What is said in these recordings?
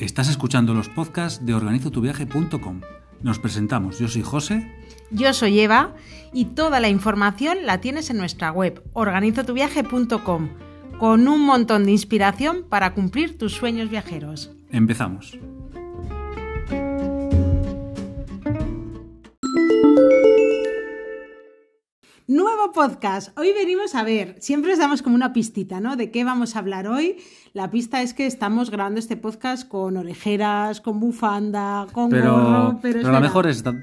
Estás escuchando los podcasts de organizotuviaje.com. Nos presentamos, yo soy José. Yo soy Eva y toda la información la tienes en nuestra web organizotuviaje.com con un montón de inspiración para cumplir tus sueños viajeros. Empezamos. Nuevo podcast. Hoy venimos a ver, siempre os damos como una pistita, ¿no? De qué vamos a hablar hoy. La pista es que estamos grabando este podcast con orejeras, con bufanda, con Pero, gorro, pero, pero la mejor es... Con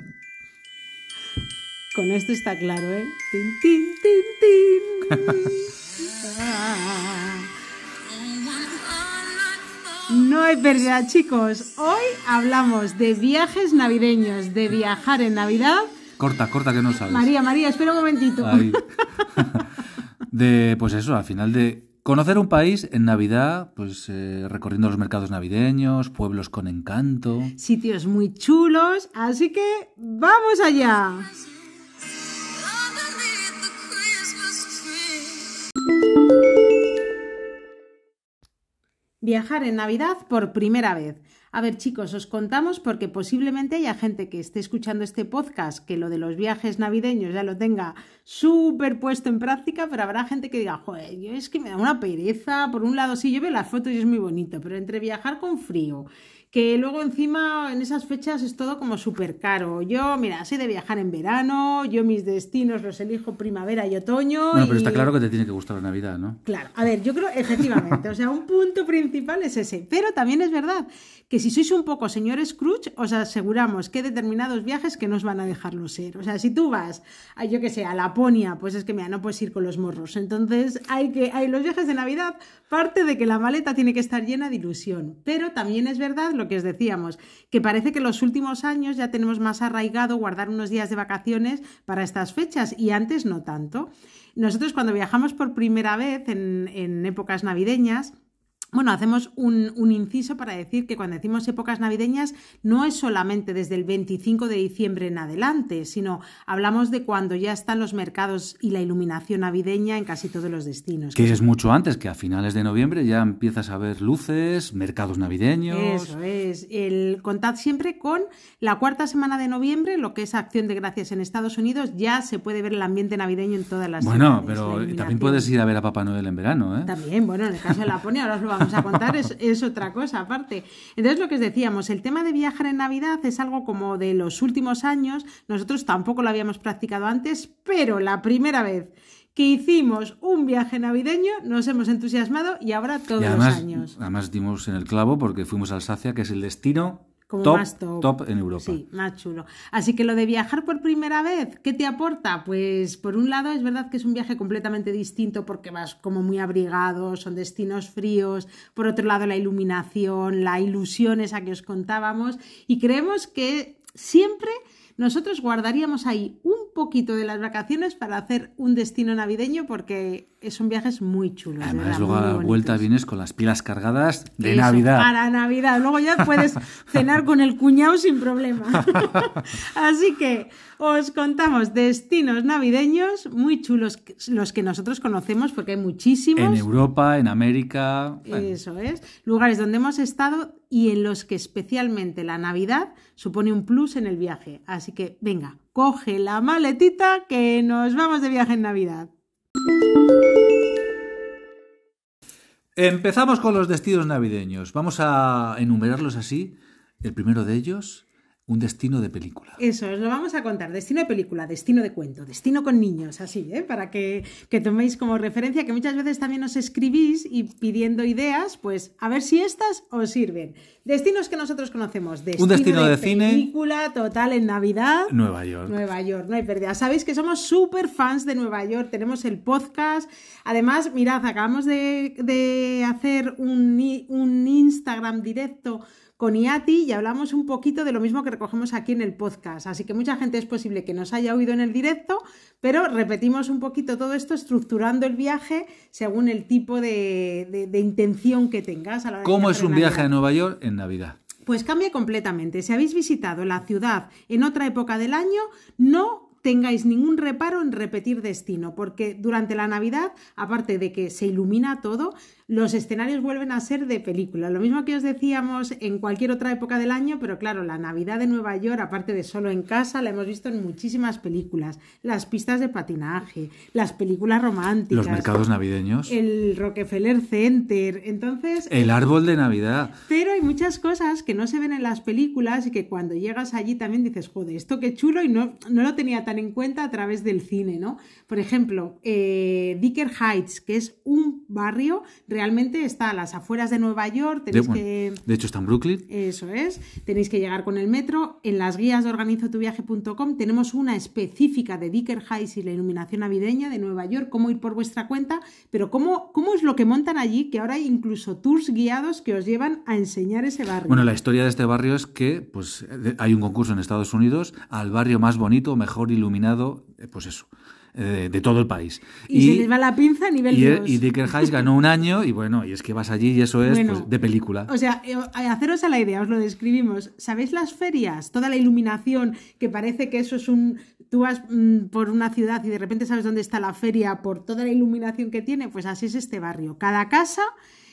esto está claro, ¿eh? Tin, tin, tin, tin. No hay pérdida, chicos. Hoy hablamos de viajes navideños, de viajar en Navidad. Corta, corta que no sabes. María, María, espera un momentito. Ahí. De, pues eso, al final de conocer un país en Navidad, pues eh, recorriendo los mercados navideños, pueblos con encanto. Sitios muy chulos, así que vamos allá. Viajar en Navidad por primera vez. A ver, chicos, os contamos porque posiblemente haya gente que esté escuchando este podcast que lo de los viajes navideños ya lo tenga súper puesto en práctica, pero habrá gente que diga, joder, yo es que me da una pereza. Por un lado, sí, yo veo las fotos y es muy bonito, pero entre viajar con frío, que luego encima en esas fechas es todo como súper caro. Yo, mira, sé de viajar en verano, yo mis destinos los elijo primavera y otoño. Bueno, pero y- está claro que te tiene que gustar la Navidad, ¿no? Claro, a ver, yo creo efectivamente, o sea, un punto principal es ese, pero también es verdad que si sois un poco señor Scrooge, os aseguramos que hay determinados viajes que no os van a dejarlo ser. O sea, si tú vas, a, yo que sé, a Laponia, pues es que mira, no puedes ir con los morros. Entonces, hay que, hay los viajes de Navidad, parte de que la maleta tiene que estar llena de ilusión. Pero también es verdad lo que os decíamos, que parece que los últimos años ya tenemos más arraigado guardar unos días de vacaciones para estas fechas y antes no tanto. Nosotros cuando viajamos por primera vez en, en épocas navideñas, bueno, hacemos un, un inciso para decir que cuando decimos épocas navideñas no es solamente desde el 25 de diciembre en adelante, sino hablamos de cuando ya están los mercados y la iluminación navideña en casi todos los destinos. Que es mucho antes, que a finales de noviembre ya empiezas a ver luces, mercados navideños. Eso es. El, contad siempre con la cuarta semana de noviembre, lo que es Acción de Gracias en Estados Unidos, ya se puede ver el ambiente navideño en todas las Bueno, ciudades, la pero también puedes ir a ver a Papá Noel en verano, ¿eh? También, bueno, en el caso de Laponia, ahora os lo vamos a contar, es, es otra cosa aparte. Entonces, lo que os decíamos, el tema de viajar en Navidad es algo como de los últimos años, nosotros tampoco lo habíamos practicado antes, pero la primera vez que hicimos un viaje navideño nos hemos entusiasmado y ahora todos Y además, los años. además dimos en el clavo porque fuimos a Alsacia, que es el destino Como top, más top. top en Europa. Sí, más chulo. Así que lo de viajar por primera vez, ¿qué te aporta? Pues por un lado es verdad que es un viaje completamente distinto porque vas como muy abrigado, son destinos fríos, por otro lado la iluminación, la ilusión esa que os contábamos y creemos que siempre nosotros guardaríamos ahí un poquito de las vacaciones para hacer un destino navideño porque son viajes muy chulos. de Además, luego a la vuelta vienes con las pilas cargadas de Eso, Navidad. Para Navidad. Luego ya puedes cenar con el cuñado sin problema. Así que os contamos destinos navideños muy chulos, los que nosotros conocemos, porque hay muchísimos. En Europa, en América. bueno, Eso es. Lugares donde hemos estado y en los que especialmente la Navidad supone un plus en el viaje. Así que venga, coge la maletita que nos vamos de viaje en Navidad. Empezamos con los destinos navideños. Vamos a enumerarlos así. El primero de ellos, un destino de película. Eso, os lo vamos a contar. Destino de película, destino de cuento, destino con niños, así, ¿eh? para que, que toméis como referencia, que muchas veces también os escribís y pidiendo ideas, pues a ver si estas os sirven. Destinos que nosotros conocemos. Destino destino de cine. película total en Navidad. Nueva York. Nueva York, no hay pérdida. Sabéis que somos súper fans de Nueva York, tenemos el podcast. Además, mirad, acabamos de, de hacer un, un Instagram directo con IATI y hablamos un poquito de lo mismo que recogemos aquí en el podcast. Así que mucha gente es posible que nos haya oído en el directo, pero repetimos un poquito todo esto estructurando el viaje según el tipo de, de- de intención que tengas. a la hora de ¿Cómo es un viaje a. Nueva York en Navidad? Pues cambia completamente. Si habéis visitado la ciudad en otra época del año, no tengáis ningún reparo en repetir destino, porque durante la Navidad, aparte de que se ilumina todo, los escenarios vuelven a ser de película. Lo mismo que os decíamos en cualquier otra época del año, pero claro, la Navidad de Nueva York, aparte de solo en casa, la hemos visto en muchísimas películas. Las pistas de patinaje, las películas románticas. Los mercados navideños. El Rockefeller Center. Entonces. El árbol de Navidad. Pero hay muchas cosas que no se ven en las películas y que cuando llegas allí también dices, joder, esto qué chulo y no, no lo tenía tan en cuenta a través del cine, ¿no? Por ejemplo, eh, Dicker Heights, que es un barrio, realmente está a las afueras de Nueva York, De, tenéis bueno, que... de hecho, está en Brooklyn. Eso es, tenéis que llegar con el metro. En las guías de organizotuviaje.com tenemos una específica de Dicker Heights y la iluminación navideña de Nueva York, cómo ir por vuestra cuenta, pero cómo, cómo es lo que montan allí, que ahora hay incluso tours guiados que os llevan a enseñar ese barrio. Bueno, la historia de este barrio es que pues, de- hay un concurso en Estados Unidos al barrio más bonito, mejor iluminado, eh, pues eso, eh, de todo el país. y, se les va la pinza a nivel y, Dios. y Dicker Heights ganó un año y bueno, y es que vas allí y eso es Bueno, pues, de película. O sea, eh, haceros a la idea, os lo describimos. ¿Sabéis las ferias? Toda la iluminación, que parece que eso es un... Tú vas mm, por una ciudad y de repente sabes dónde está la feria por toda la iluminación que tiene, pues así es este barrio. Cada casa...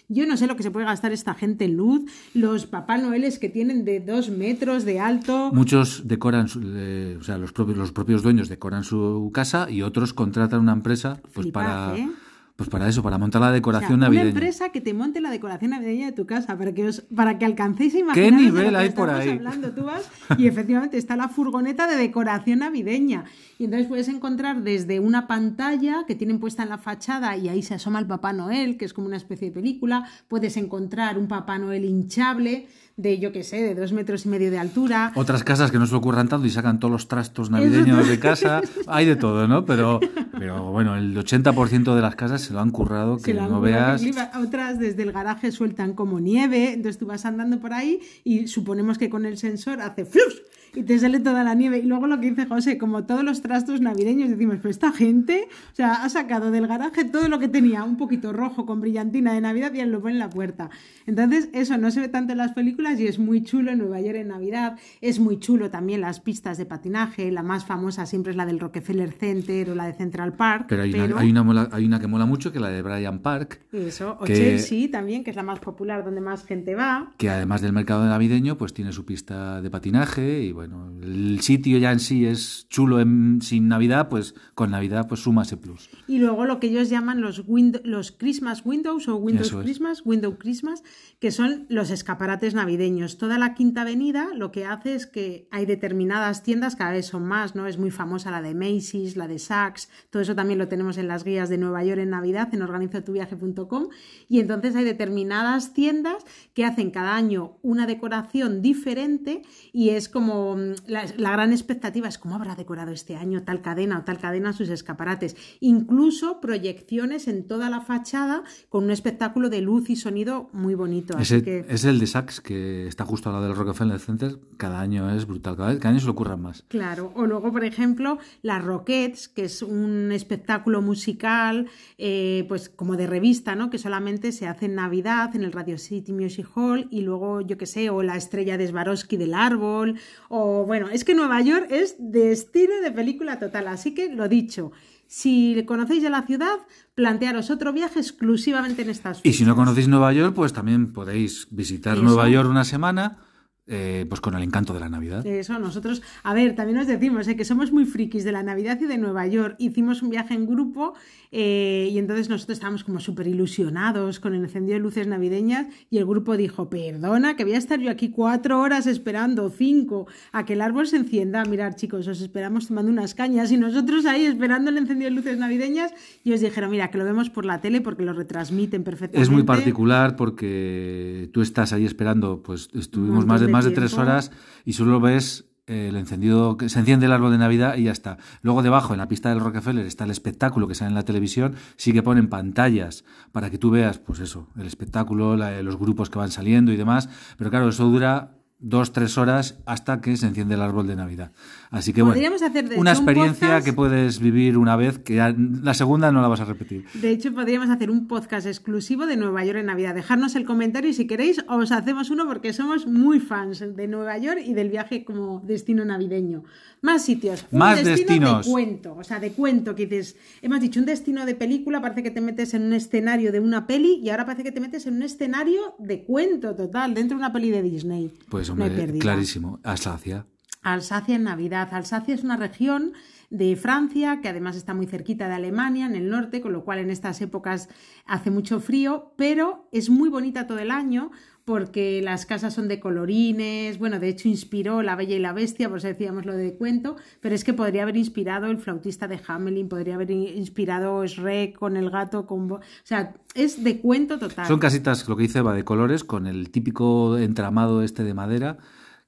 Yo no sé lo que se puede gastar esta gente en luz, los Papá Noeles que tienen de dos metros de alto. Muchos decoran, su- eh, o sea, los propios, los propios dueños decoran su casa y otros contratan una empresa pues para, ¿eh? Pues para eso, para montar la O sea, decoración una navideña. empresa que te monte la decoración navideña de tu casa para que os, para que alcancéis a imaginar nivel hay por ahí? hablando. Tú vas y efectivamente está la furgoneta de decoración navideña y entonces puedes encontrar desde una pantalla que tienen puesta en la fachada y ahí se asoma el Papá Noel, que es como una especie de película. Puedes encontrar un Papá Noel hinchable de yo qué sé, de dos metros y medio de altura. Otras casas que no se ocurran tanto y sacan todos los trastos navideños de casa. Hay de todo, ¿no? Pero, pero bueno, el 80% de las casas se lo han currado, que han no veas. Otras desde el garaje sueltan como nieve, entonces tú vas andando por ahí y suponemos que con el sensor hace ¡flush! y te sale toda la nieve. Y luego lo que dice José, como todos los trastos navideños, decimos, pero esta gente, o sea, ha sacado del garaje todo lo que tenía, un poquito rojo con brillantina de Navidad y lo pone en la puerta. Entonces, eso no se ve tanto en las películas y es muy chulo en Nueva York en Navidad. Es muy chulo también las pistas de patinaje. La más famosa siempre es la del Rockefeller Center o la de Central Park. Pero hay una, hay, una mola- hay una que mola mucho, que es la de Brian Park, Eso, o que- Chelsea también, que es la más popular, donde más gente va. que además del mercado navideño, pues tiene su pista de patinaje y bueno, el sitio ya en sí es chulo en- sin Navidad, pues con Navidad pues suma ese plus. Y luego lo que ellos llaman los, wind- los Christmas Windows o Windows Eso es. Christmas, Window Christmas, que son los escaparates navideños. Toda la Quinta Avenida lo que hace es que hay determinadas tiendas, cada vez son más, ¿no? Es muy famosa la de Macy's, la de Saks, todo eso también lo tenemos en las guías de Nueva York en Navidad, en organizotuviaje.com. Y entonces hay determinadas tiendas que hacen cada año una decoración diferente y es como mm, la, la gran expectativa es cómo habrá decorado este año tal cadena o tal cadena sus escaparates. Incluso proyecciones en toda la fachada con un espectáculo de luz y sonido muy bonito. Así Ese, que, Es el de Saks, que está justo al lado del Rockefeller Center, cada año es brutal, cada, vez- cada año se lo ocurran más. Claro, o luego, por ejemplo, las Roquettes, que es un espectáculo musical, eh, pues como de revista, ¿no? Que solamente se hace en Navidad, en el Radio City Music Hall, y luego, yo qué sé, o la estrella de Swarovski del árbol, o bueno, es que Nueva York es de estilo de película total, así que lo dicho. Si conocéis ya la ciudad, plantearos otro viaje exclusivamente en estas Y si no fechas. conocéis Nueva York, pues también podéis visitar Eso. Nueva York una semana, eh, pues con el encanto de la Navidad. Eso, nosotros, a ver, también nos decimos eh, que somos muy frikis de la Navidad y de Nueva York. Hicimos un viaje en grupo eh, y entonces nosotros estábamos como súper ilusionados con el encendido de luces navideñas y el grupo dijo, perdona, que voy a estar yo aquí cuatro horas esperando, cinco, a que el árbol se encienda. Mirar, chicos, os esperamos tomando unas cañas y nosotros ahí esperando el encendido de luces navideñas y os dijeron, mira, que lo vemos por la tele porque lo retransmiten perfectamente. Es muy particular porque tú estás ahí esperando, pues estuvimos más de, más de tres horas y solo ves eh, el encendido, que se enciende el árbol de Navidad y ya está. Luego debajo, en la pista del Rockefeller, está el espectáculo que sale en la televisión, sí que ponen pantallas para que tú veas, pues eso, el espectáculo, la- los grupos que van saliendo y demás, pero claro, eso dura dos, tres horas hasta que se enciende el árbol de Navidad. Así que bueno, Podríamos hacer, de una hecho, un experiencia podcast- que puedes vivir una vez, que ya la segunda no la vas a repetir. De hecho, podríamos hacer un podcast exclusivo de Nueva York en Navidad. Dejarnos el comentario y si queréis os hacemos uno porque somos muy fans de Nueva York y del viaje como destino navideño. Más sitios. Un Más destino destinos. de cuento. O sea, de cuento que dices, hemos dicho un destino de película, parece que te metes en un escenario de una peli y ahora parece que te metes en un escenario de cuento total, dentro de una peli de Disney. Pues hombre, pérdida. clarísimo. Alsacia. Alsacia en Navidad. Alsacia es una región de Francia que además está muy cerquita de Alemania, en el norte, con lo cual en estas épocas hace mucho frío, pero es muy bonita todo el año porque las casas son de colorines, bueno, de hecho inspiró La Bella y la Bestia, por eso decíamos lo de cuento, pero es que podría haber inspirado El flautista de Hamelin, podría haber inspirado Shrek con el gato, con... O sea, es de cuento total. Son casitas, lo que dice Eva, de colores, con el típico entramado este de madera,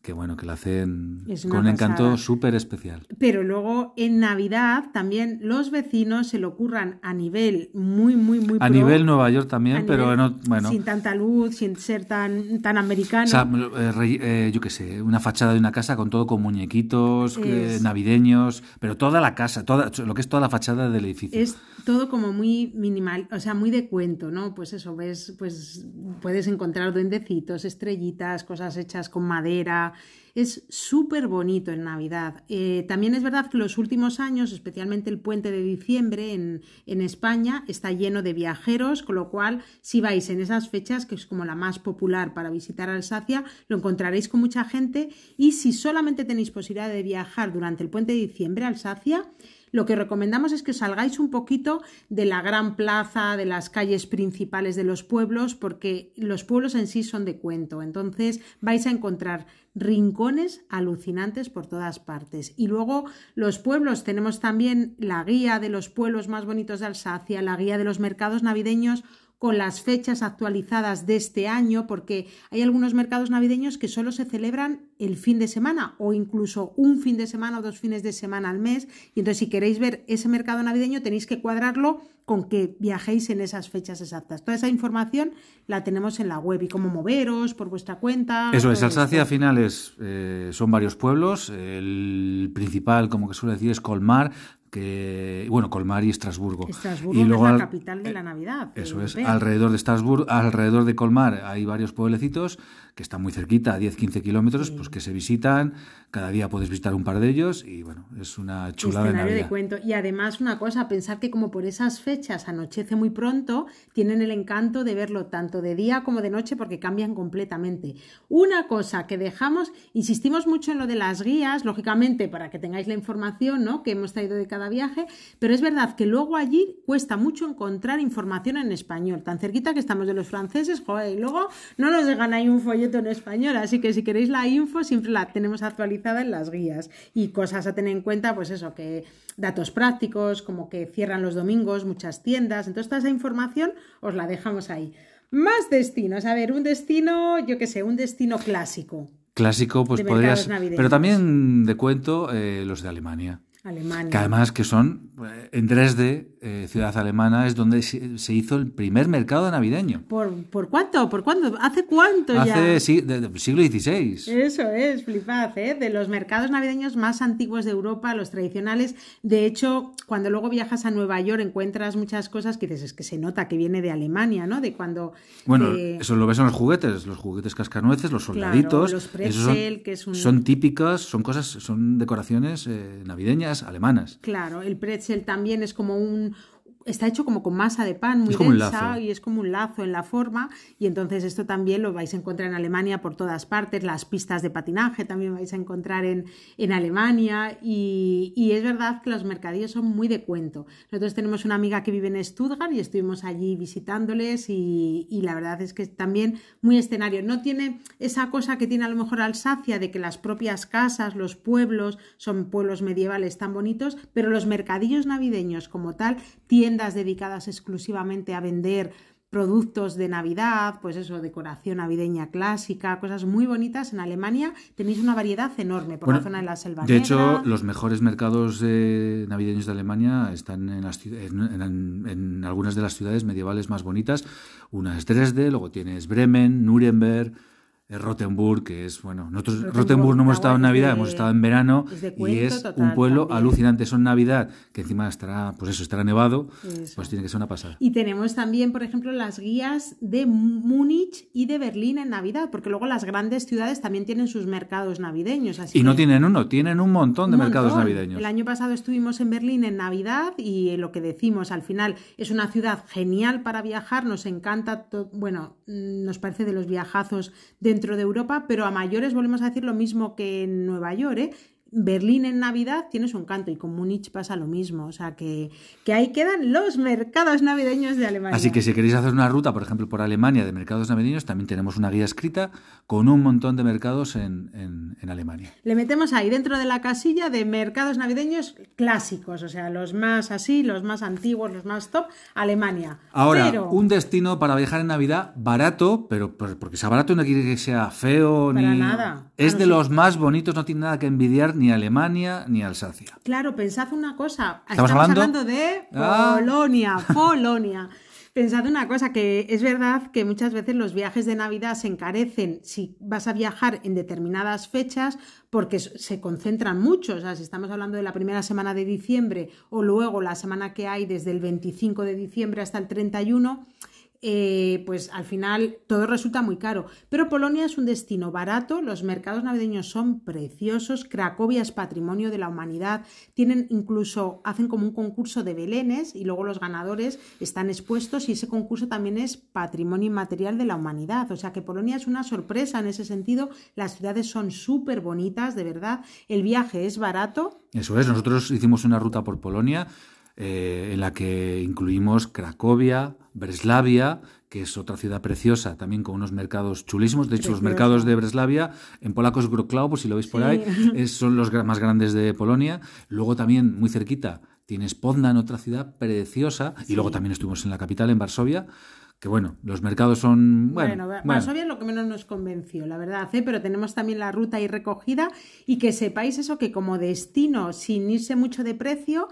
que bueno, que lo hacen con un encanto súper especial. Pero luego en Navidad también los vecinos se lo ocurran a nivel muy, muy, muy A pro, nivel Nueva York también, pero nivel no, bueno. sin tanta luz, sin ser tan, tan americano. O sea, eh, re- eh, yo qué sé, una fachada de una casa con todo con muñequitos eh, navideños, pero toda la casa, toda, lo que es toda la fachada del edificio. es todo como muy minimal, o sea, muy de cuento, ¿no? Pues eso, ves, pues puedes encontrar duendecitos, estrellitas, cosas hechas con madera. Es súper bonito en Navidad. Eh, también es verdad que los últimos años, especialmente el puente de diciembre en, en España, está lleno de viajeros, con lo cual, si vais en esas fechas, que es como la más popular para visitar Alsacia, lo encontraréis con mucha gente. Y si solamente tenéis posibilidad de viajar durante el puente de diciembre a Alsacia, lo que recomendamos es que os salgáis un poquito de la gran plaza, de las calles principales de los pueblos, porque los pueblos en sí son de cuento. Entonces vais a encontrar rincones alucinantes por todas partes. Y luego los pueblos, tenemos también la guía de los pueblos más bonitos de Alsacia, la guía de los mercados navideños con las fechas actualizadas de este año, porque hay algunos mercados navideños que solo se celebran el fin de semana o incluso un fin de semana o dos fines de semana al mes. Y entonces si queréis ver ese mercado navideño tenéis que cuadrarlo con que viajéis en esas fechas exactas. Toda esa información la tenemos en la web y cómo moveros por vuestra cuenta. Eso es, Alsacia al esto. final es, eh, son varios pueblos. El principal, como que suele decir, es Colmar, que bueno, Colmar y Estrasburgo. Estrasburgo y luego es la al- capital de la Navidad. Eso es, alrededor de Estrasburgo, alrededor de Colmar hay varios pueblecitos que están muy cerquita, a 10-15 kilómetros, pues que se visitan. Cada día puedes visitar un par de ellos y bueno, es una chulada de escenario de cuento. Y además, una cosa, pensar que como por esas fechas anochece muy pronto, tienen el encanto de verlo tanto de día como de noche porque cambian completamente. Una cosa que dejamos, insistimos mucho en lo de las guías, lógicamente para que tengáis la información ¿no? que hemos traído de cada viaje, pero es verdad que luego allí cuesta mucho encontrar información en español, tan cerquita que estamos de los franceses, joder, y luego no nos dejan ahí un folleto en español, así que si queréis la info siempre la tenemos actualizada en las guías y cosas a tener en cuenta, pues eso, que datos prácticos, como que cierran los domingos muchas tiendas, entonces toda esa información os la dejamos ahí. Más destinos, a ver, un destino, yo qué sé, un destino clásico. Clásico, pues de podrías. navideños. Pero también de cuento eh, los de Alemania. Alemania. Que además que son, en Dresde, eh, ciudad alemana, es donde se hizo el primer mercado navideño. ¿Por, ¿Por cuánto? ¿Por cuándo? ¿Hace cuánto ya? Hace sí, de- del siglo XVI. Eso es, flipad, ¿eh? De los mercados navideños más antiguos de Europa, los tradicionales. De hecho, cuando luego viajas a Nueva York encuentras muchas cosas que dices, es que se nota que viene de Alemania, ¿no? De cuando... Bueno, de- eso lo ves en los juguetes, los juguetes cascanueces, los soldaditos. los esos son, pretzel, que es un- son típicas, son cosas, son decoraciones eh, navideñas alemanas. Claro, el pretzel también es como un... Está hecho como con masa de pan muy densa y es como un lazo en la forma y entonces esto también lo vais a encontrar en Alemania por todas partes, las pistas de patinaje también vais a encontrar en, en Alemania y, y es verdad que los mercadillos son muy de cuento. Nosotros tenemos una amiga que vive en Stuttgart y estuvimos allí visitándoles y, y la verdad es que es también muy escenario. No tiene esa cosa que tiene a lo mejor Alsacia de que las propias casas, los pueblos, son pueblos medievales tan bonitos, pero los mercadillos navideños como tal, tiendas dedicadas exclusivamente a vender productos de Navidad, pues eso, decoración navideña clásica, cosas muy bonitas. En Alemania tenéis una variedad enorme por Bueno, la zona de la Selva de Negra. hecho, los mejores mercados eh, navideños de Alemania están en, las en- en- en algunas de las ciudades medievales más bonitas. Una es Dresde, luego tienes Bremen, Nuremberg, Rottenburg, que es, bueno, nosotros Rottenburg, Rottenburg no hemos estado en Navidad, de- hemos estado en verano de y es total un pueblo también. alucinante. Eso en Navidad, que encima estará, pues eso, estará nevado, Eso. pues tiene que ser una pasada. Y tenemos también, por ejemplo, las guías de Múnich y de Berlín en Navidad, porque luego las grandes ciudades también tienen sus mercados navideños. Así Y no tienen uno, tienen un montón de Un mercados montón. navideños. El año pasado estuvimos en Berlín en Navidad y eh, lo que decimos al final es una ciudad genial para viajar, nos encanta, bueno, mm, nos parece de los viajazos dentro de Europa, pero a mayores volvemos a decir lo mismo que en Nueva York, ¿eh? Berlín en Navidad tiene su encanto y con Múnich pasa lo mismo, o sea que, que ahí quedan los mercados navideños de Alemania. Así que si queréis hacer una ruta, por ejemplo, por Alemania de mercados navideños, también tenemos una guía escrita con un montón de mercados en, en- en Alemania. Le metemos ahí dentro de la casilla de mercados navideños clásicos, o sea, los más así, los más antiguos, los más top, Alemania. Ahora, Pero- un destino para viajar en Navidad barato, pero porque sea barato no quiere que sea feo Para ni nada. Es Claro, de sí. los más bonitos, no tiene nada que envidiar ni a Alemania ni a Alsacia. Claro, pensad una cosa. ¿Estamos hablando? de Ah. Polonia, Polonia. Pensad una cosa, que es verdad que muchas veces los viajes de Navidad se encarecen si vas a viajar en determinadas fechas porque se concentran mucho. O sea, si estamos hablando de la primera semana de diciembre o luego la semana que hay desde el 25 de diciembre hasta el 31, eh, pues al final todo resulta muy caro. Pero Polonia es un destino barato, los mercados navideños son preciosos, Cracovia es patrimonio de la humanidad, tienen incluso, hacen como un concurso de belenes y luego los ganadores están expuestos y ese concurso también es patrimonio inmaterial de la humanidad. O sea que Polonia es una sorpresa en ese sentido, las ciudades son súper bonitas, de verdad, el viaje es barato. Eso es, nosotros hicimos una ruta por Polonia eh, en la que incluimos Cracovia, Breslavia, que es otra ciudad preciosa, también con unos mercados chulísimos. De hecho, los mercados de Breslavia, en polaco es Wrocław, por si lo veis por Sí. ahí, son los más grandes de Polonia. Luego también, muy cerquita, tienes Poznan, otra ciudad preciosa. Y luego también estuvimos en la capital, en Varsovia, que bueno, los mercados son... Bueno. Varsovia es lo que menos nos convenció, la verdad, ¿eh? pero tenemos también la ruta ahí recogida y que sepáis eso, que como destino, sin irse mucho de precio,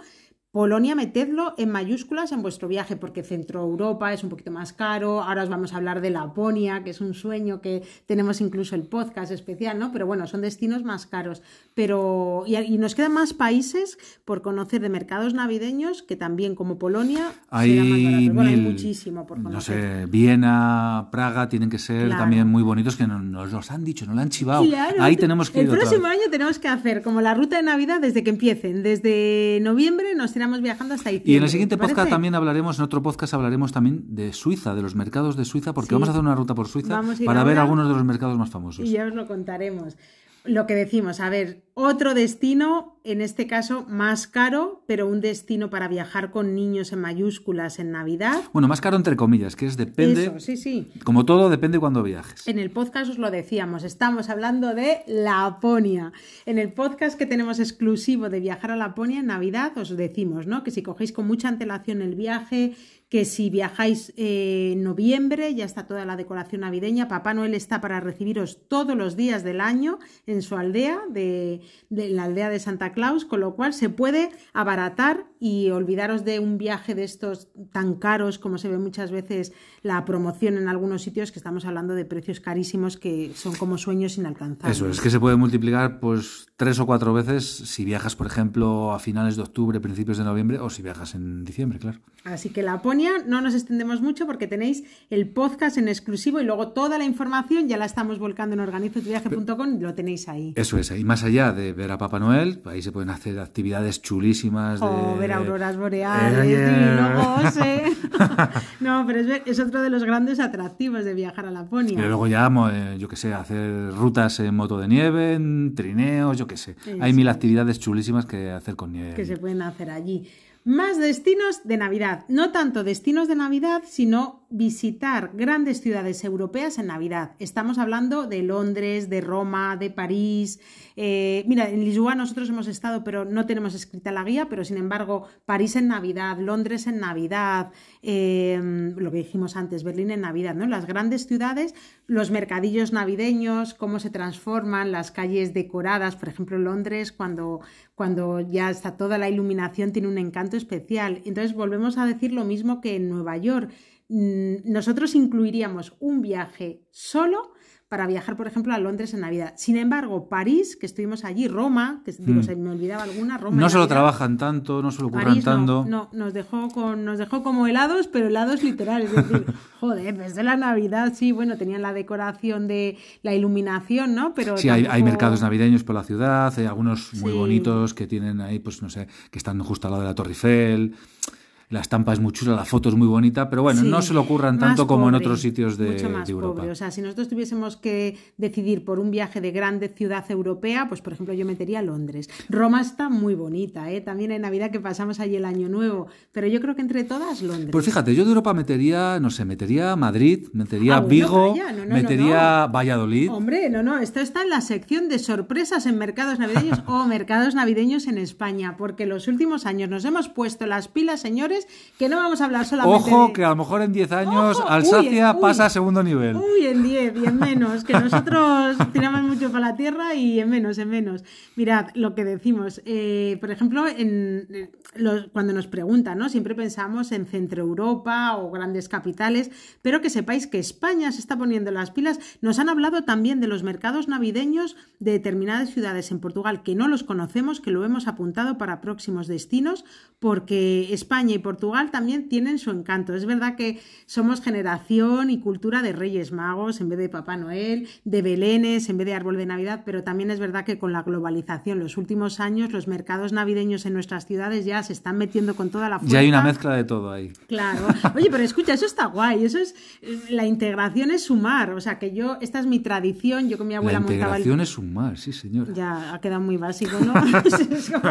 Polonia, metedlo en mayúsculas en vuestro viaje, porque Centro Europa es un poquito más caro. Ahora os vamos a hablar de Laponia, que es un sueño que tenemos incluso el podcast especial, ¿no? Pero bueno, son destinos más caros. Pero, y, y nos quedan más países por conocer de mercados navideños que también, como Polonia, Hay, más. Bueno, muchísimo por No conocer. sé, Viena, Praga tienen que ser Claro. también muy bonitos, que no- nos los han dicho, nos lo han chivado. Claro, Ahí te- tenemos que El ir próximo año tenemos que hacer como la ruta de Navidad desde que empiecen. Desde noviembre nos tiramos viajando hasta diciembre. Y en el siguiente podcast también hablaremos, en otro podcast hablaremos también de Suiza, de los mercados de Suiza, porque Sí. vamos a hacer una ruta por Suiza para ver algunos de los mercados más famosos. Y ya os lo contaremos. Lo que decimos, a ver, otro destino, en este caso más caro, pero un destino para viajar con niños en mayúsculas en Navidad. Bueno, más caro entre comillas, que es depende, Eso, sí, sí. como todo, depende cuando viajes. En el podcast os lo decíamos, estamos hablando de Laponia. En el podcast que tenemos exclusivo de viajar a Laponia en Navidad os decimos, ¿no? Que si cogéis con mucha antelación el viaje, que si viajáis eh, en noviembre ya está toda la decoración navideña, Papá Noel está para recibiros todos los días del año en su aldea, de, de la aldea de Santa Claus, con lo cual se puede abaratar y olvidaros de un viaje de estos tan caros como se ve muchas veces la promoción en algunos sitios, que estamos hablando de precios carísimos que son como sueños inalcanzables. Eso es que se puede multiplicar pues tres o cuatro veces si viajas, por ejemplo, a finales de octubre, principios de noviembre, o si viajas en diciembre, claro. Así que Laponia no nos extendemos mucho porque tenéis el podcast en exclusivo y luego toda la información ya la estamos volcando en organizotuviaje.com y lo tenéis ahí. Eso es, y más allá de ver a Papá Noel, ahí se pueden hacer actividades chulísimas. De... O ver auroras boreales, Eh, yeah. goce. no, pero es, ver- es otro de los grandes atractivos de viajar a Laponia. Y luego ya, eh, yo qué sé, hacer rutas en moto de nieve, en trineos, yo qué sé. Eso Hay mil es. actividades chulísimas que hacer con nieve. que se pueden hacer allí. Más destinos de Navidad. No tanto destinos de Navidad, sino visitar grandes ciudades europeas en Navidad. Estamos hablando de Londres, de Roma, de París. Eh, mira, en Lisboa nosotros hemos estado, pero no tenemos escrita la guía, pero sin embargo, París en Navidad, Londres en Navidad, eh, lo que dijimos antes, Berlín en Navidad, ¿no? Las grandes ciudades, los mercadillos navideños, cómo se transforman, las calles decoradas, por ejemplo, Londres, cuando, cuando ya está toda la iluminación, tiene un encanto especial. Entonces, volvemos a decir lo mismo que en Nueva York. Mm, Nosotros incluiríamos un viaje solo para viajar, por ejemplo, a Londres en Navidad. Sin embargo, París, que estuvimos allí, Roma, que digo, se me olvidaba alguna, Roma. No se lo Navidad. trabajan tanto, no se lo curran París tanto. no, nos dejó con, nos dejó como helados, pero helados literales. Es decir, joder, pues de la Navidad, sí, bueno, tenían la decoración de la iluminación, ¿no? Pero Sí, hay, mercados navideños por la ciudad, hay algunos muy Sí. bonitos que tienen ahí, pues no sé, que están justo al lado de la Torre Eiffel. La estampa es muy chula, la foto es muy bonita, pero bueno, Sí, no se lo ocurran tanto como en otros sitios de, mucho más de Europa. pobre. O sea, si nosotros tuviésemos que decidir por un viaje de grande ciudad europea, pues por ejemplo yo metería Londres. Roma está muy bonita, ¿eh? También en Navidad que pasamos allí el Año Nuevo, pero yo creo que entre todas Londres. Pues fíjate, yo de Europa metería, no sé, metería Madrid, metería Ah, bueno, Vigo, no, no, metería Valladolid. Hombre, no, no, esto está en la sección de sorpresas en mercados navideños o mercados navideños en España, porque los últimos años nos hemos puesto las pilas, señores, que no vamos a hablar solamente Ojo, de... que a lo mejor en 10 años Ojo, Alsacia uy, uy. pasa a segundo nivel. Uy, en 10 y en menos, que nosotros tiramos mucho para la tierra y en menos, en menos. Mirad lo que decimos. eh, por ejemplo, en, los- cuando nos preguntan, ¿no? Siempre pensamos en Centro Europa o grandes capitales, pero que sepáis que España se está poniendo las pilas. Nos han hablado también de los mercados navideños de determinadas ciudades en Portugal que no los conocemos, que lo hemos apuntado para próximos destinos, porque España y Portugal también tienen su encanto. Es verdad que somos generación y cultura de Reyes Magos en vez de Papá Noel, de Belenes en vez de árbol de Navidad, pero también es verdad que con la globalización los últimos años los mercados navideños en nuestras ciudades ya se están metiendo con toda la fuerza. Ya hay una mezcla de todo ahí. Claro. Oye, pero escucha, eso está guay. Eso es la integración es sumar. O sea, que yo esta es mi tradición. Yo con mi La abuela montaba el integración es un mar, sí, señora. ya ha quedado muy básico, ¿no? es, como-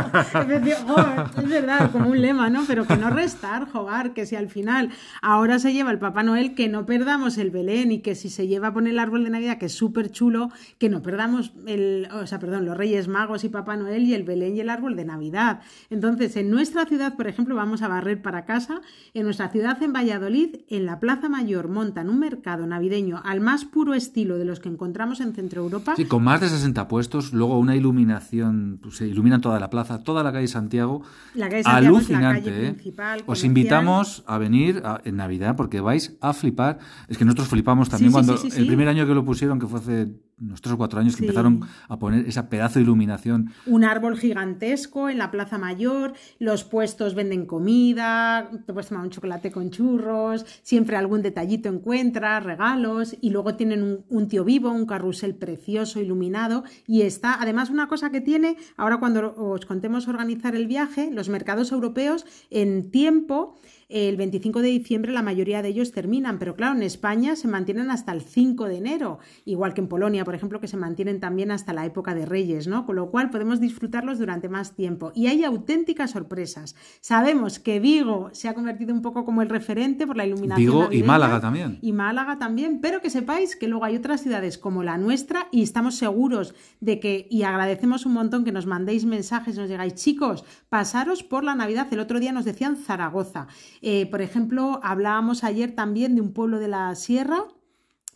es jo, es verdad, como un lema, ¿no? Pero que no restar, jugar, que si al final ahora se lleva el Papá Noel, que no perdamos el Belén y que si se lleva a poner el árbol de Navidad, que es súper chulo, que no perdamos el, o sea, perdón, los Reyes Magos y Papá Noel y el Belén y el árbol de Navidad. Entonces, en nuestra ciudad, por ejemplo, vamos a barrer para casa, en nuestra ciudad, en Valladolid, en la Plaza Mayor, montan un mercado navideño al más puro estilo de los que encontramos en Centro Europa. Sí, con más de 60 puestos, luego una iluminación, pues, se ilumina toda la plaza, toda la calle Santiago. La calle Santiago es la Alucinante, calle ¿eh? principal, Os invitamos a venir a- en Navidad porque vais a flipar. Es que nosotros flipamos también Sí, cuando sí, sí, el primer año que lo pusieron, que fue hace unos tres o cuatro años, que Sí. empezaron a poner esa pedazo de iluminación. Un árbol gigantesco en la Plaza Mayor, los puestos venden comida, te puedes tomar un chocolate con churros, siempre algún detallito encuentras, regalos, y luego tienen un, un tío vivo, un carrusel precioso, iluminado, y está, además una cosa que tiene, ahora cuando os contemos organizar el viaje, los mercados europeos en tiempo, el 25 de diciembre la mayoría de ellos terminan, pero claro, en España se mantienen hasta el 5 de enero, igual que en Polonia, por ejemplo, que se mantienen también hasta la época de Reyes, ¿no? Con lo cual podemos disfrutarlos durante más tiempo. Y hay auténticas sorpresas. Sabemos que Vigo se ha convertido un poco como el referente por la iluminación. Vigo y Málaga también. Y Málaga también, pero que sepáis que luego hay otras ciudades como la nuestra y estamos seguros de que, y agradecemos un montón que nos mandéis mensajes, nos digáis, chicos, pasaros por la Navidad. El otro día nos decían Zaragoza. Eh, por ejemplo, hablábamos ayer también de un pueblo de la Sierra,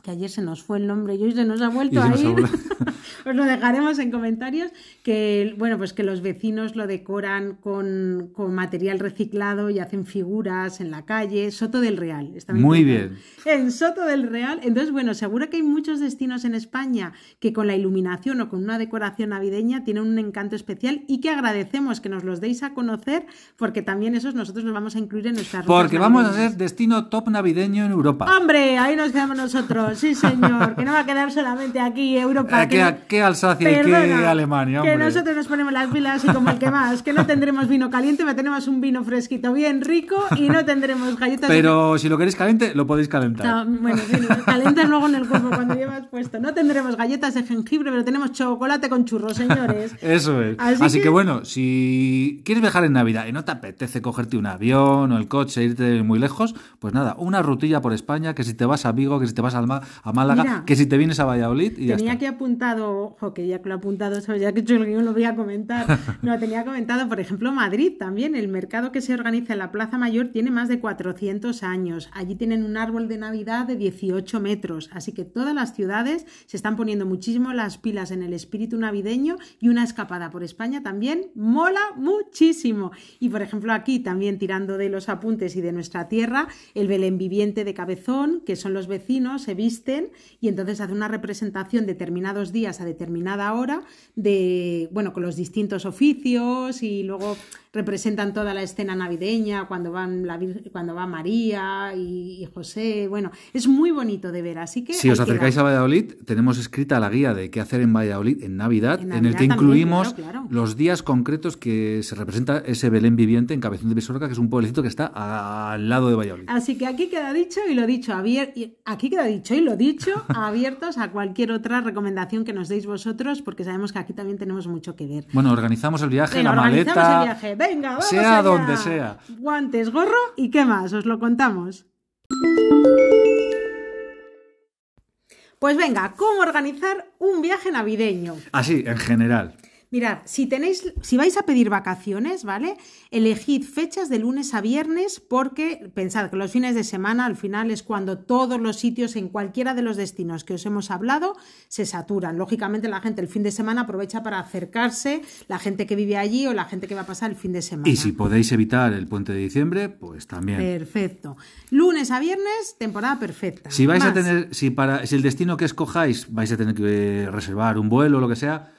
que ayer se nos fue el nombre y hoy se nos ha vuelto Y a ir. Os lo dejaremos en comentarios, que bueno, pues que los vecinos lo decoran con, con material reciclado y hacen figuras en la calle. Soto del Real. está Muy encantado. En Soto del Real. Entonces, bueno, seguro que hay muchos destinos en España que con la iluminación o con una decoración navideña tienen un encanto especial y que agradecemos que nos los deis a conocer, porque también esos nosotros los vamos a incluir en nuestras rutas Porque vamos a ser destino top navideño en Europa. Hombre, ahí nos quedamos nosotros, sí señor, que no va a quedar solamente aquí Europa. Eh, que ¿qué- no- qué Alsacia y Perdona, Alemania, Que nosotros nos ponemos las pilas y como el que más, que no tendremos vino caliente, pero tenemos un vino fresquito bien rico y no tendremos galletas. de- Pero si lo queréis caliente, lo podéis calentar. No, bueno, sí, calientas luego en el cuerpo cuando llevas puesto. No tendremos galletas de jengibre, pero tenemos chocolate con churros, señores. Eso es. Así Así, que... que- bueno, si quieres viajar en Navidad y no te apetece cogerte un avión o el coche e irte muy lejos, pues nada, una rutilla por España, que si te vas a Vigo, que si te vas a, Málaga, Mira. que si te vienes a Valladolid y ya Tenía está. aquí apuntado luego, jo, que ya que lo he apuntado, ¿sabes? ya que he hecho el guion lo voy a comentar. No, tenía comentado, por ejemplo, Madrid también. El mercado que se organiza en la Plaza Mayor tiene más de 400 años. Allí tienen un árbol de Navidad de 18 metros. Así que todas las ciudades se están poniendo muchísimo las pilas en el espíritu navideño y una escapada por España también mola muchísimo. Y por ejemplo, aquí también tirando de los apuntes y de nuestra tierra, el Belén viviente de Cabezón, que son los vecinos, se visten y entonces hace una representación determinados días a determinada hora de, bueno, con los distintos oficios y luego representan toda la escena navideña cuando van la cuando va María y, y José, bueno, es muy bonito de ver, así que Si os acercáis queda. a Valladolid, tenemos escrita la guía de qué hacer en Valladolid en Navidad, En en, el Navidad que también, incluimos claro, claro. los días concretos que se representa ese Belén viviente en Cabezón de Besorca, que es un pueblecito que está a- al lado de Valladolid. Así que aquí queda dicho y lo dicho, aquí queda dicho y lo dicho, abiertos a cualquier otra recomendación que nos deis vosotros, porque sabemos que aquí también tenemos mucho que ver. Bueno, organizamos el viaje, la maleta. el viaje. Venga, vamos sea allá. donde sea. Guantes, gorro y qué más, os lo contamos. Pues venga, ¿cómo organizar un viaje navideño? Así, en general. Mirad, si tenéis, si vais a pedir vacaciones, ¿vale? Elegid fechas de lunes a viernes porque pensad que los fines de semana al final es cuando todos los sitios en cualquiera de los destinos que os hemos hablado se saturan. Lógicamente la gente el fin de semana aprovecha para acercarse, la gente que vive allí o la gente que va a pasar el fin de semana. Y si podéis evitar el puente de diciembre, pues también. Perfecto. Lunes a viernes, temporada perfecta. Si vais a tener, si para, si el destino que escojáis vais a tener que reservar un vuelo o lo que sea,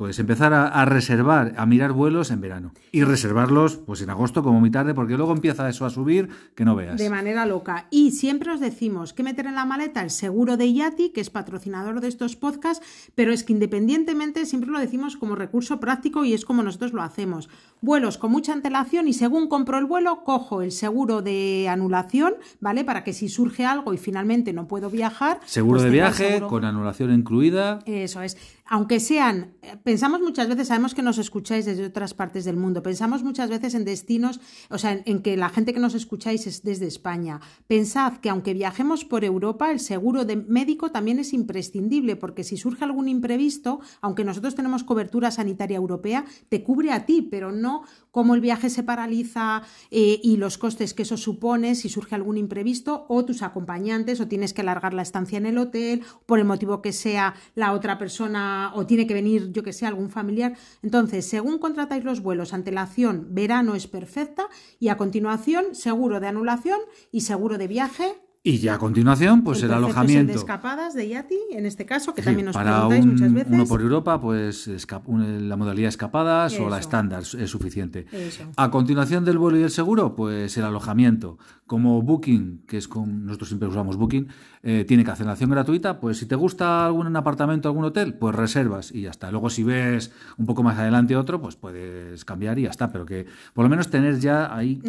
pues empezar a, a reservar, a mirar vuelos en verano. Y reservarlos pues en agosto como muy tarde, porque luego empieza eso a subir que no veas. De manera loca. Y siempre os decimos que meter en la maleta el seguro de Yati, que es patrocinador de estos podcasts, pero es que independientemente siempre lo decimos como recurso práctico y es como nosotros lo hacemos. Vuelos con mucha antelación y según compro el vuelo, cojo el seguro de anulación, ¿vale? Para que si surge algo y finalmente no puedo viajar. Seguro pues de viaje, seguro. con anulación incluida. Eso es. Aunque sean, eh, pensamos muchas veces, sabemos que nos escucháis desde otras partes del mundo, pensamos muchas veces en destinos, o sea, en, en que la gente que nos escucháis es desde España. Pensad que aunque viajemos por Europa, el seguro de médico también es imprescindible, porque si surge algún imprevisto, aunque nosotros tenemos cobertura sanitaria europea, te cubre a ti, pero no como el viaje se paraliza eh, y los costes que eso supone si surge algún imprevisto o tus acompañantes o tienes que alargar la estancia en el hotel por el motivo que sea la otra persona o tiene que venir yo que sé algún familiar. Entonces según contratáis los vuelos antelación verano es perfecta y a continuación seguro de anulación y seguro de viaje Y ya a continuación, pues el, perfecto es el alojamiento. de escapadas de Yati en este caso que Sí, también nos para preguntáis un- muchas veces uno por Europa, pues un- la modalidad escapadas o la estándar es suficiente. Eso. A continuación del vuelo y el seguro, pues el alojamiento. Como Booking, que es con nosotros siempre usamos Booking, eh, tiene cancelación gratuita, pues si te gusta algún apartamento, algún hotel, pues reservas y ya está. Luego si ves un poco más adelante otro, pues puedes cambiar y ya está. Pero que por lo menos tener ya ahí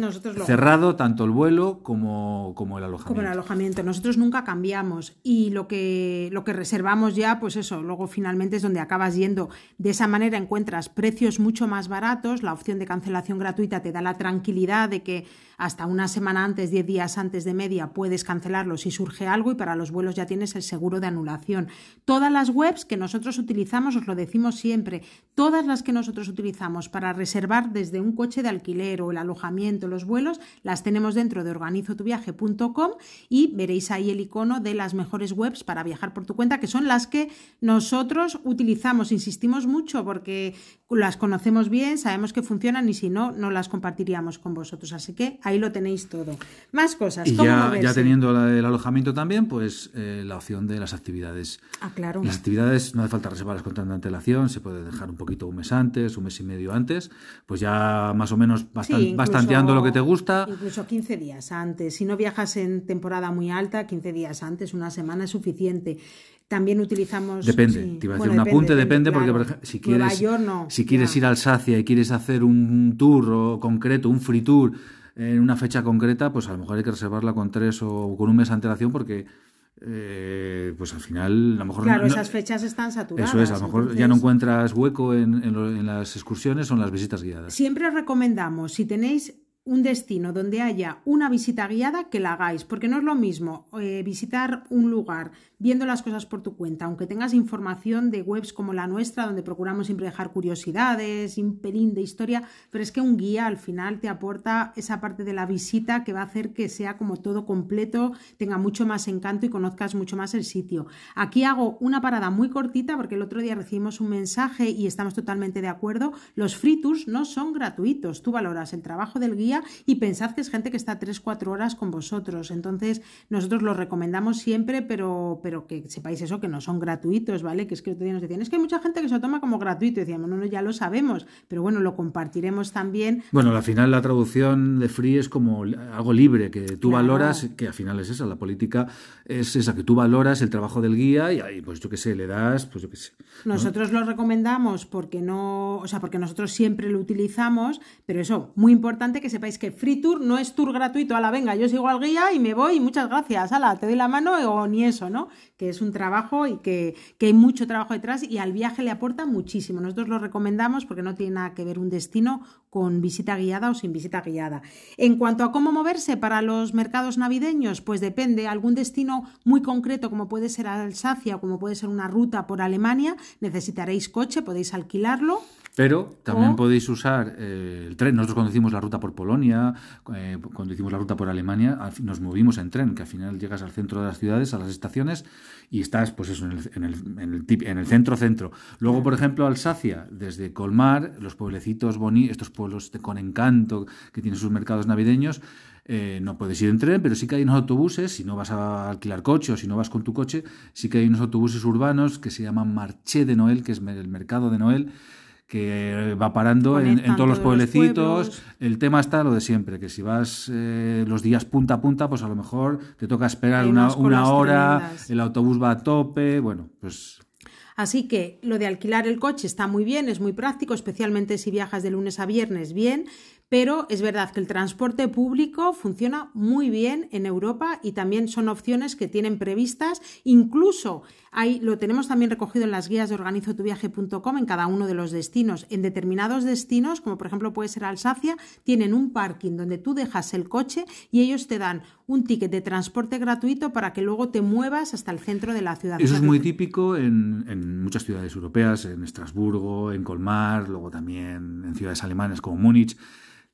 cerrado tanto el vuelo como, como el alojamiento. Como el alojamiento. Nosotros nunca cambiamos y lo que, lo que reservamos ya, pues eso, luego finalmente es donde acabas yendo. De esa manera encuentras precios mucho más baratos, la opción de cancelación gratuita te da la tranquilidad de que hasta una semana antes, 10 días antes de media, puedes cancelarlo si surge algo y para los vuelos ya tienes el seguro de anulación. Todas las webs que nosotros utilizamos, os lo decimos siempre, todas las que nosotros utilizamos para reservar desde un coche de alquiler o el alojamiento, los vuelos, las tenemos dentro de organizotuviaje.com y veréis ahí el icono de las mejores webs para viajar por tu cuenta, que son las que nosotros utilizamos. Insistimos mucho porque las conocemos bien, sabemos que funcionan y si no, no las compartiríamos con vosotros. Así que ahí lo tenéis todo. Más cosas. Y ¿cómo ya, teniendo la- el alojamiento también, pues eh, la opción de las actividades. Ah, claro. Las actividades no hace falta reservarlas con tanta antelación, se puede dejar un poquito un mes antes, un mes y medio antes, pues ya más o menos bastan- Sí, incluso- bastanteando lo que te gusta. Incluso 15 días antes. Si no viajas en temporada muy alta, 15 días antes, una semana es suficiente. También utilizamos. Depende, sí. te iba a Bueno, decir un apunte, depende, porque claro. por ejemplo, si quieres, York no. si quieres ir a Alsacia y quieres hacer un tour o concreto, un free tour en una fecha concreta, pues a lo mejor hay que reservarla con tres o con un mes de antelación porque eh, pues al final a lo mejor Claro, no- esas fechas están saturadas. eso es, a lo mejor ya no encuentras hueco en, en lo- en las excursiones o en las visitas guiadas. Siempre os recomendamos, si tenéis un destino donde haya una visita guiada que la hagáis, porque no es lo mismo eh, visitar un lugar viendo las cosas por tu cuenta, aunque tengas información de webs como la nuestra, donde procuramos siempre dejar curiosidades, un pelín de historia, pero es que un guía al final te aporta esa parte de la visita que va a hacer que sea como todo completo, tenga mucho más encanto y conozcas mucho más el sitio. Aquí hago una parada muy cortita porque el otro día recibimos un mensaje y estamos totalmente de acuerdo. Los free tours no son gratuitos. Tú valoras el trabajo del guía y pensad que es gente que está 3-4 horas con vosotros. Entonces, nosotros los recomendamos siempre, pero, pero que sepáis eso, que no son gratuitos, ¿vale? Que es que el otro día nos decían, es que hay mucha gente que se lo toma como gratuito. Y decíamos, no, no, ya lo sabemos, pero bueno, lo compartiremos también. Bueno, al final la traducción de free es como algo libre, que tú Claro. valoras, que al final es esa, la política es esa, que tú valoras el trabajo del guía y ahí, pues yo qué sé, le das, pues yo qué sé. ¿no? Nosotros lo recomendamos porque no, o sea, porque nosotros siempre lo utilizamos, pero eso, muy importante que sepáis que Free Tour no es tour gratuito, a la venga, yo sigo al guía y me voy y muchas gracias, ala, te doy la mano o ni eso, ¿no? Que es un trabajo y que, que hay mucho trabajo detrás y al viaje le aporta muchísimo. Nosotros lo recomendamos porque no tiene nada que ver un destino con visita guiada o sin visita guiada. En cuanto a cómo moverse para los mercados navideños, pues depende, algún destino muy concreto como puede ser Alsacia o como puede ser una ruta por Alemania, necesitaréis coche, podéis alquilarlo. Pero también O- podéis usar eh, el tren. Nosotros cuando hicimos la ruta por Polonia, eh, cuando hicimos la ruta por Alemania, nos movimos en tren, que al final llegas al centro de las ciudades, a las estaciones, y estás, pues eso, en el, en el, en el, tip- en el centro-centro. Luego, por ejemplo, Alsacia, desde Colmar, los pueblecitos bonitos, estos pueblos de- con encanto que tienen sus mercados navideños, eh, no puedes ir en tren, pero sí que hay unos autobuses, si no vas a alquilar coche o si no vas con tu coche, sí que hay unos autobuses urbanos que se llaman Marché de Noel, que es el mercado de Noel, que va parando en, todos los pueblecitos. el tema está lo de siempre, que si vas eh, los días punta a punta, pues a lo mejor te toca esperar una, una hora, tremendas. el autobús va a tope, bueno, pues Así que lo de alquilar el coche está muy bien, es muy práctico, especialmente si viajas de lunes a viernes, bien, pero es verdad que el transporte público funciona muy bien en Europa y también son opciones que tienen previstas, incluso hay, lo tenemos también recogido en las guías de organizotuviaje.com en cada uno de los destinos. En determinados destinos, como por ejemplo puede ser Alsacia, tienen un parking donde tú dejas el coche y ellos te dan un ticket de transporte gratuito para que luego te muevas hasta el centro de la ciudad. Eso es muy típico en, en muchas ciudades europeas, en Estrasburgo, en Colmar, luego también en ciudades alemanas como Múnich,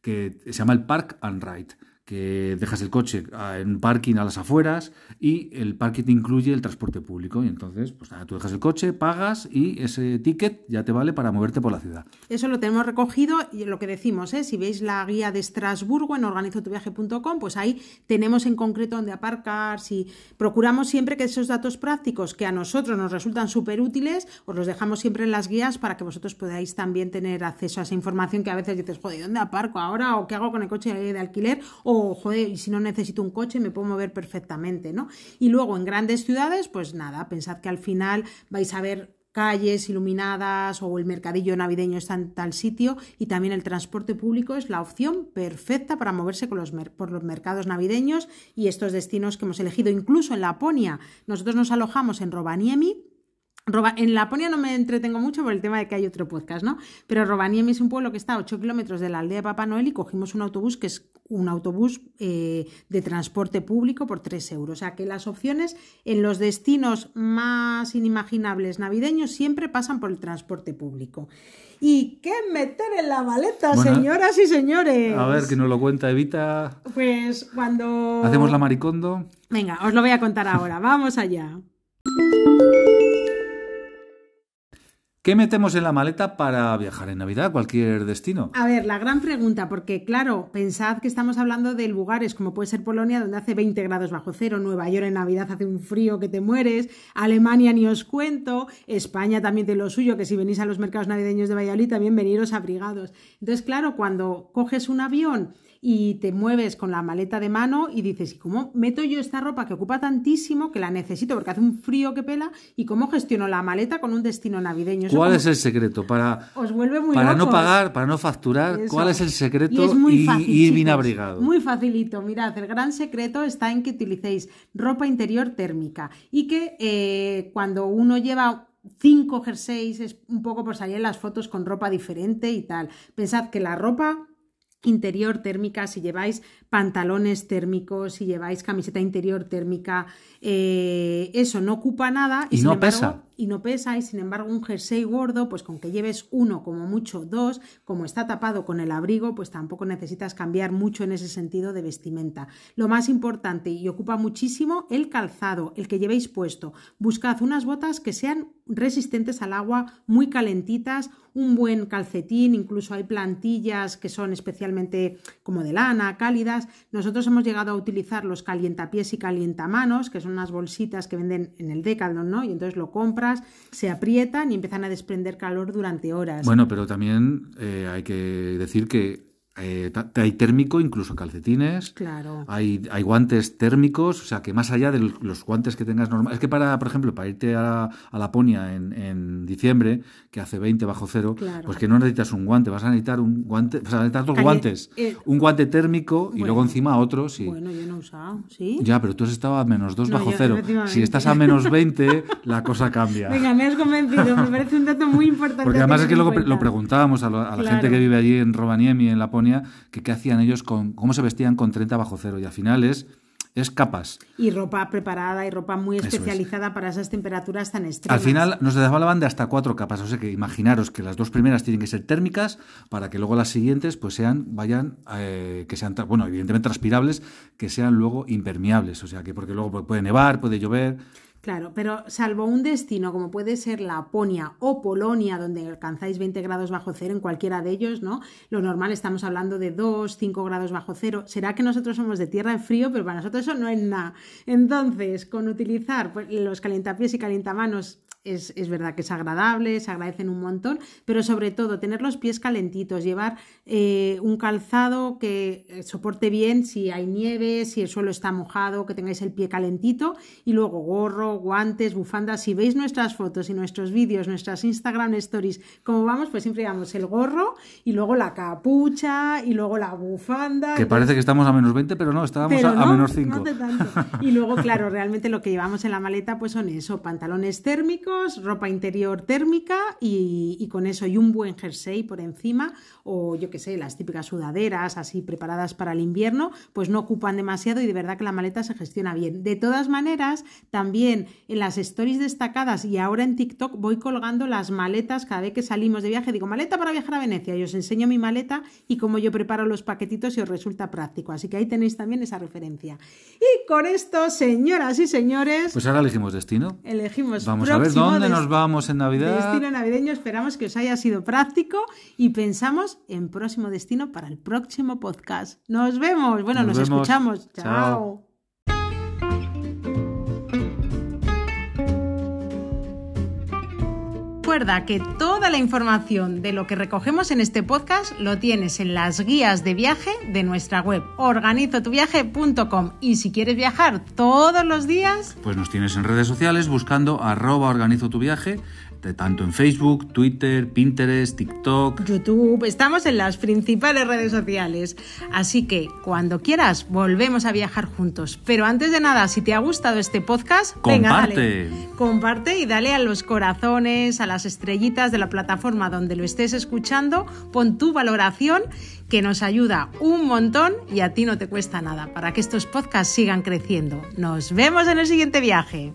que se llama el Park and Ride, que dejas el coche ah, en un parking a las afueras y el parking incluye el transporte público. Y entonces, pues nada, tú dejas el coche, pagas y ese ticket ya te vale para moverte por la ciudad. Eso lo tenemos recogido y lo que decimos, ¿eh? si veis la guía de Estrasburgo en organizotuviaje.com, pues ahí tenemos en concreto dónde aparcar. Si procuramos siempre que esos datos prácticos que a nosotros nos resultan súper útiles, os los dejamos siempre en las guías para que vosotros podáis también tener acceso a esa información que a veces dices, joder, ¿dónde aparco ahora? ¿O qué hago con el coche de alquiler? O, joder, y si no necesito un coche me puedo mover perfectamente, ¿no? Y luego en grandes ciudades, pues nada, pensad que al final vais a ver calles iluminadas o el mercadillo navideño está en tal sitio y también el transporte público es la opción perfecta para moverse por los mercados navideños y estos destinos que hemos elegido. Incluso en Laponia, nosotros nos alojamos en Rovaniemi, Roba- en Laponia no me entretengo mucho por el tema de que hay otro podcast, ¿no? Pero Rovaniemi es un pueblo que está a 8 kilómetros de la aldea de Papá Noel y cogimos un autobús que es un autobús eh, de transporte público por 3 euros. O sea que las opciones en los destinos más inimaginables navideños siempre pasan por el transporte público. ¿Y qué meter en la maleta, Bueno, señoras y señores? A ver, que nos lo cuenta Evita. Pues cuando... Hacemos la maricondo. Venga, os lo voy a contar ahora. Vamos allá. ¿Qué metemos en la maleta para viajar en Navidad a cualquier destino? A ver, la gran pregunta, porque claro, pensad que estamos hablando de lugares como puede ser Polonia, donde hace 20 grados bajo cero, Nueva York en Navidad hace un frío que te mueres, Alemania ni os cuento, España también tiene lo suyo, que si venís a los mercados navideños de Valladolid también veniros abrigados. Entonces, claro, cuando coges un avión y te mueves con la maleta de mano y dices, ¿y cómo meto yo esta ropa que ocupa tantísimo, que la necesito porque hace un frío que pela, y cómo gestiono la maleta con un destino navideño? Eso ¿Cuál como- es el secreto para, Os vuelve muy para no pagar, para no facturar? Eso. ¿Cuál es el secreto Y es muy y fácil, ir bien abrigado? Muy facilito. Mirad, el gran secreto está en que utilicéis ropa interior térmica y que eh, cuando uno lleva cinco jerseys es un poco por salir en las fotos con ropa diferente y tal. Pensad que la ropa interior térmica, si lleváis pantalones térmicos, si lleváis camiseta interior térmica, eh, eso no ocupa nada Y no embargo- pesa. Y no pesa y sin embargo un jersey gordo pues con que lleves uno como mucho dos como está tapado con el abrigo pues tampoco necesitas cambiar mucho en ese sentido de vestimenta. Lo más importante y ocupa muchísimo el calzado el que llevéis puesto. Buscad unas botas que sean resistentes al agua muy calentitas un buen calcetín incluso hay plantillas que son especialmente como de lana cálidas. Nosotros hemos llegado a utilizar los calientapiés y calientamanos que son unas bolsitas que venden en el Decathlon no y entonces lo compras se aprietan y empiezan a desprender calor durante horas. Bueno, pero también eh, hay que decir que eh, hay térmico, incluso calcetines. claro Hay, hay guantes térmicos, o sea que más allá de los guantes que tengas normal. Es que para, por ejemplo, para irte a, a Laponia en, en diciembre, que hace 20 bajo cero, Claro. pues que no necesitas un guante, vas a necesitar un guante, vas a necesitar dos guantes. eh, un guante térmico y luego encima otro, sí. bueno yo no he usado sí Ya, pero tú has estado a menos 2 No, bajo yo, cero. Si estás a menos 20, la cosa cambia. venga me has convencido me parece un dato muy importante Porque además es que luego pre- lo preguntábamos a, lo- a la Claro. gente que vive allí en Rovaniemi, en Laponia, que qué hacían ellos con, cómo se vestían con 30 bajo cero. Y al final es, es capas. y ropa preparada y ropa muy es. especializada para esas temperaturas tan extremas Al final nos hablaban de hasta cuatro capas. O sea que imaginaros que las dos primeras tienen que ser térmicas para que luego las siguientes pues sean, vayan, eh, que sean, bueno, evidentemente transpirables, que sean luego impermeables. O sea que porque luego puede nevar, puede llover. Claro, pero salvo un destino como puede ser Laponia o Polonia, donde alcanzáis 20 grados bajo cero en cualquiera de ellos, ¿no? Lo normal estamos hablando de 2, 5 grados bajo cero. Será que nosotros somos de tierra de frío, pero para nosotros eso no es nada. Entonces, con utilizar pues, los calientapiés y calientamanos es, es verdad que es agradable, se agradecen un montón, pero sobre todo tener los pies calentitos, llevar eh, un calzado que eh, soporte bien si hay nieve, si el suelo está mojado, que tengáis el pie calentito y luego gorro, guantes, bufandas. Si veis nuestras fotos y nuestros vídeos, nuestras Instagram stories, como vamos, pues siempre llevamos el gorro y luego la capucha y luego la bufanda. Que parece que estamos a menos 20, pero no, estábamos Pero a, a no, menos no 5. hace tanto. Y luego, claro, realmente lo que llevamos en la maleta pues son eso, pantalones térmicos, ropa interior térmica y, y con eso y un buen jersey por encima o yo qué sé, las típicas sudaderas así preparadas para el invierno, pues no ocupan demasiado y de verdad que la maleta se gestiona bien. De todas maneras, también en las stories destacadas y ahora en TikTok voy colgando las maletas cada vez que salimos de viaje. Digo, maleta para viajar a Venecia y os enseño mi maleta y cómo yo preparo los paquetitos y os resulta práctico. Así que ahí tenéis también esa referencia. Y con esto, señoras y señores, Pues ahora elegimos destino. elegimos Vamos a ver dónde nos vamos en Navidad. Destino navideño, esperamos que os haya sido práctico y pensamos en próximo destino para el próximo podcast. Nos vemos, bueno, Nos nos, vemos. escuchamos. Chao. Chao. Recuerda que toda la información de lo que recogemos en este podcast lo tienes en las guías de viaje de nuestra web organizotuviaje.com y si quieres viajar todos los días, Pues nos tienes en redes sociales buscando arroba organizo tanto en Facebook, Twitter, Pinterest, TikTok. YouTube, estamos en las principales redes sociales. Así que cuando quieras volvemos a viajar juntos. Pero antes de nada, si te ha gustado este podcast, venga, Comparte. dale. Comparte y dale a los corazones, a las estrellitas de la plataforma donde lo estés escuchando, pon tu valoración que nos ayuda un montón y a ti no te cuesta nada para que estos podcasts sigan creciendo. Nos vemos en el siguiente viaje.